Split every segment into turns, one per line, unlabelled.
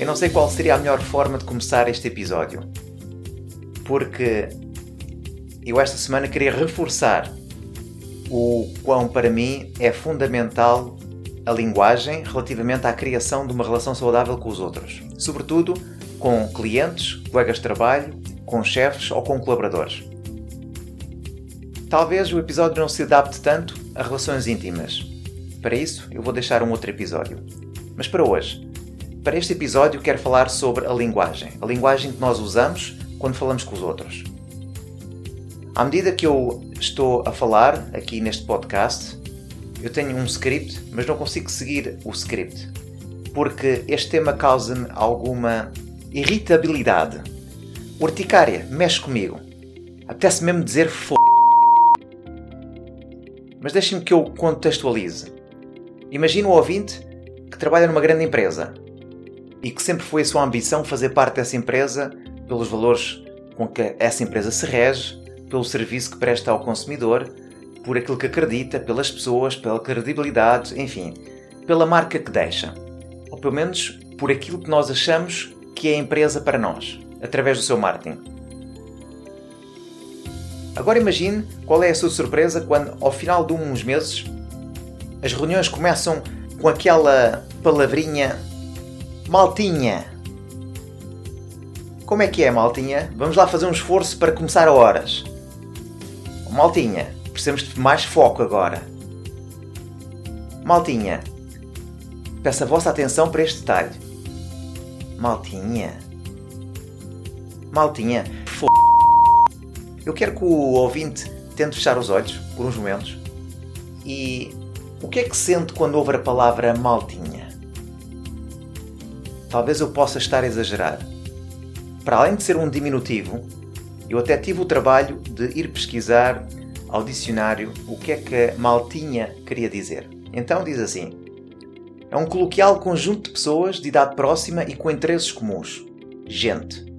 Eu não sei qual seria a melhor forma de começar este episódio, porque eu esta semana queria reforçar o quão para mim é fundamental a linguagem relativamente à criação de uma relação saudável com os outros, sobretudo com clientes, colegas de trabalho, com chefes ou com colaboradores. Talvez o episódio não se adapte tanto a relações íntimas. Para isso, eu vou deixar um outro episódio. Mas para hoje, para este episódio, quero falar sobre a linguagem. A linguagem que nós usamos quando falamos com os outros. À medida que eu estou a falar aqui neste podcast, eu tenho um script, mas não consigo seguir o script. Porque este tema causa-me alguma irritabilidade. Urticária, mexe comigo. Apetece mesmo dizer f mas deixem-me que eu contextualize. Imagina o ouvinte que trabalha numa grande empresa e que sempre foi a sua ambição fazer parte dessa empresa pelos valores com que essa empresa se rege, pelo serviço que presta ao consumidor, por aquilo que acredita, pelas pessoas, pela credibilidade, enfim, pela marca que deixa. Ou pelo menos por aquilo que nós achamos que é a empresa para nós, através do seu marketing. Agora imagine qual é a sua surpresa quando, ao final de uns meses, as reuniões começam com aquela palavrinha maltinha. Como é que é, maltinha? Vamos lá fazer um esforço para começar a horas. Maltinha, precisamos de mais foco agora. Maltinha, peço a vossa atenção para este detalhe. Maltinha. Maltinha, f... Eu quero que o ouvinte tente fechar os olhos por uns momentos e o que é que sente quando ouve a palavra maltinha? Talvez eu possa estar a exagerar. Para além de ser um diminutivo, eu até tive o trabalho de ir pesquisar ao dicionário o que é que maltinha queria dizer. Então diz assim: é um coloquial conjunto de pessoas de idade próxima e com interesses comuns. Gente.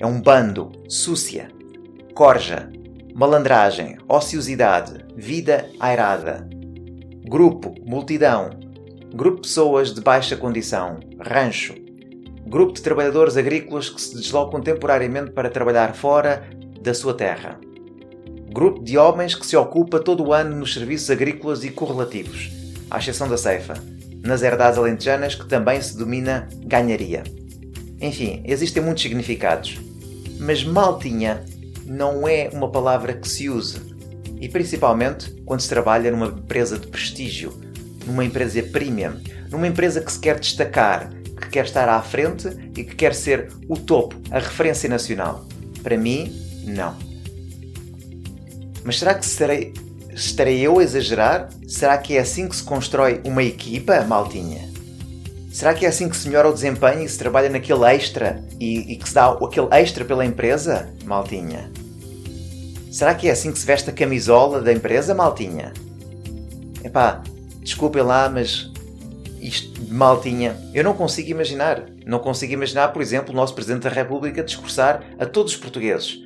É um bando, súcia, corja, malandragem, ociosidade, vida airada, grupo, multidão, grupo de pessoas de baixa condição, rancho, grupo de trabalhadores agrícolas que se deslocam temporariamente para trabalhar fora da sua terra, grupo de homens que se ocupa todo o ano nos serviços agrícolas e correlativos, à exceção da ceifa, nas herdades alentejanas que também se domina ganharia. Enfim, existem muitos significados, mas maltinha não é uma palavra que se use. E principalmente quando se trabalha numa empresa de prestígio, numa empresa premium, numa empresa que se quer destacar, que quer estar à frente e que quer ser o topo, a referência nacional. Para mim, não. Mas será que serei, estarei eu a exagerar? Será que é assim que se constrói uma equipa, maltinha? Será que é assim que se melhora o desempenho e se trabalha naquele extra e, e que se dá aquele extra pela empresa, maltinha? Será que é assim que se veste a camisola da empresa, maltinha? Epá, desculpem lá, mas isto de maltinha, eu não consigo imaginar. Não consigo imaginar, por exemplo, o nosso Presidente da República discursar a todos os portugueses.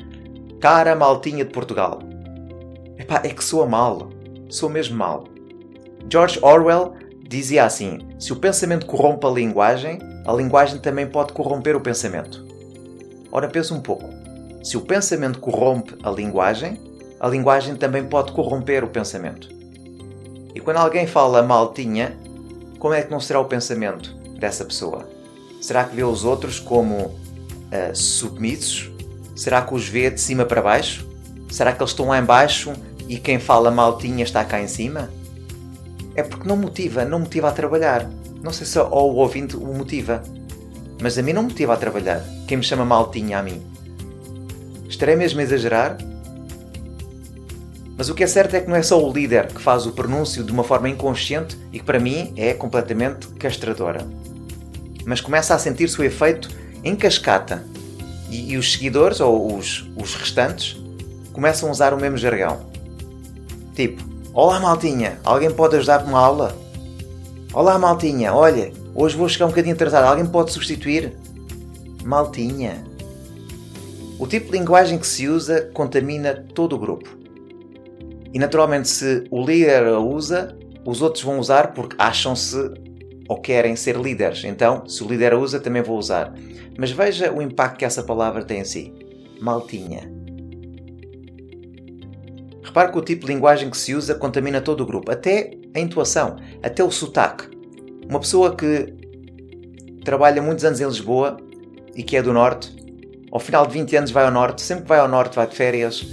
Cara maltinha de Portugal. Epá, é que soa mal. Soa mesmo mal. George Orwell dizia assim: se o pensamento corrompe a linguagem, a linguagem também pode corromper o pensamento. Ora, pensa um pouco. Se o pensamento corrompe a linguagem, a linguagem também pode corromper o pensamento. E quando alguém fala maltinha, como é que não será o pensamento dessa pessoa? Será que vê os outros como uh, submissos? Será que os vê de cima para baixo? Será que eles estão lá embaixo e quem fala maltinha está cá em cima? É porque não motiva, não motiva a trabalhar. Não sei se o ouvinte o motiva, mas a mim não motiva a trabalhar. Quem me chama maltinha a mim. Estarei mesmo a exagerar? Mas o que é certo é que não é só o líder que faz o pronúncio de uma forma inconsciente e que para mim é completamente castradora. Mas começa a sentir-se o efeito em cascata e, e os seguidores ou os, os restantes começam a usar o mesmo jargão. Tipo, Olá maltinha, alguém pode ajudar com uma aula? Olá maltinha, olha, hoje vou chegar um bocadinho atrasado, alguém pode substituir? Maltinha. O tipo de linguagem que se usa contamina todo o grupo. E naturalmente, se o líder a usa, os outros vão usar porque acham-se ou querem ser líderes. Então, se o líder a usa, também vou usar. Mas veja o impacto que essa palavra tem em si. Maltinha. Repare que o tipo de linguagem que se usa contamina todo o grupo, até a intuação, até o sotaque. Uma pessoa que trabalha muitos anos em Lisboa e que é do Norte, ao final de 20 anos vai ao Norte, sempre que vai ao Norte, vai de férias,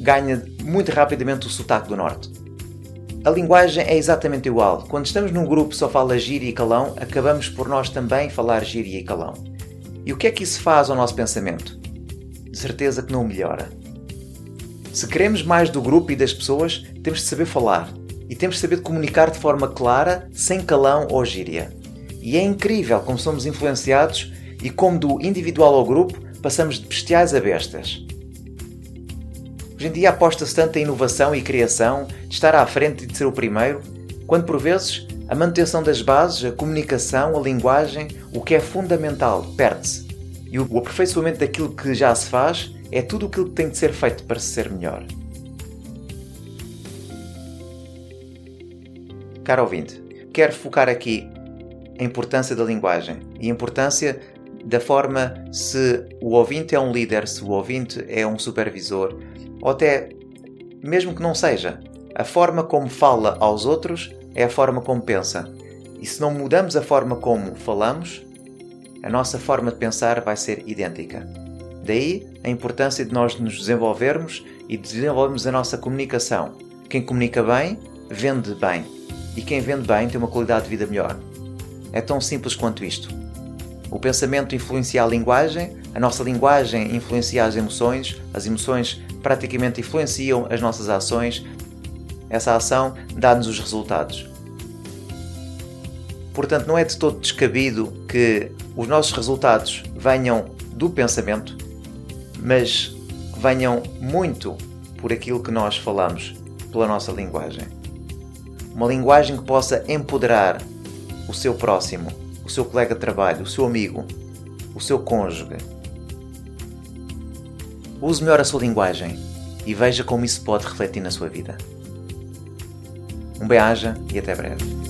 ganha muito rapidamente o sotaque do Norte. A linguagem é exatamente igual. Quando estamos num grupo só fala gíria e calão, acabamos por nós também falar gíria e calão. E o que é que isso faz ao nosso pensamento? De certeza que não melhora. Se queremos mais do grupo e das pessoas, temos de saber falar e temos de saber comunicar de forma clara, sem calão ou gíria. E é incrível como somos influenciados e como do individual ao grupo passamos de bestiais a bestas. Hoje em dia aposta-se tanto em inovação e criação, de estar à frente e de ser o primeiro, quando por vezes a manutenção das bases, a comunicação, a linguagem, o que é fundamental, perde-se. E o aperfeiçoamento daquilo que já se faz é tudo aquilo que tem de ser feito para se ser melhor. Caro ouvinte, quero focar aqui a importância da linguagem e a importância da forma se o ouvinte é um líder, se o ouvinte é um supervisor, ou até, mesmo que não seja, a forma como fala aos outros é a forma como pensa. E se não mudamos a forma como falamos, a nossa forma de pensar vai ser idêntica. Daí a importância de nós nos desenvolvermos e desenvolvermos a nossa comunicação. Quem comunica bem, vende bem. E quem vende bem tem uma qualidade de vida melhor. É tão simples quanto isto. O pensamento influencia a linguagem, a nossa linguagem influencia as emoções, as emoções praticamente influenciam as nossas ações. Essa ação dá-nos os resultados. Portanto, não é de todo descabido que os nossos resultados venham do pensamento, mas venham muito por aquilo que nós falamos, pela nossa linguagem. Uma linguagem que possa empoderar o seu próximo, o seu colega de trabalho, o seu amigo, o seu cônjuge. Use melhor a sua linguagem e veja como isso pode refletir na sua vida. Um bem-aja e até breve.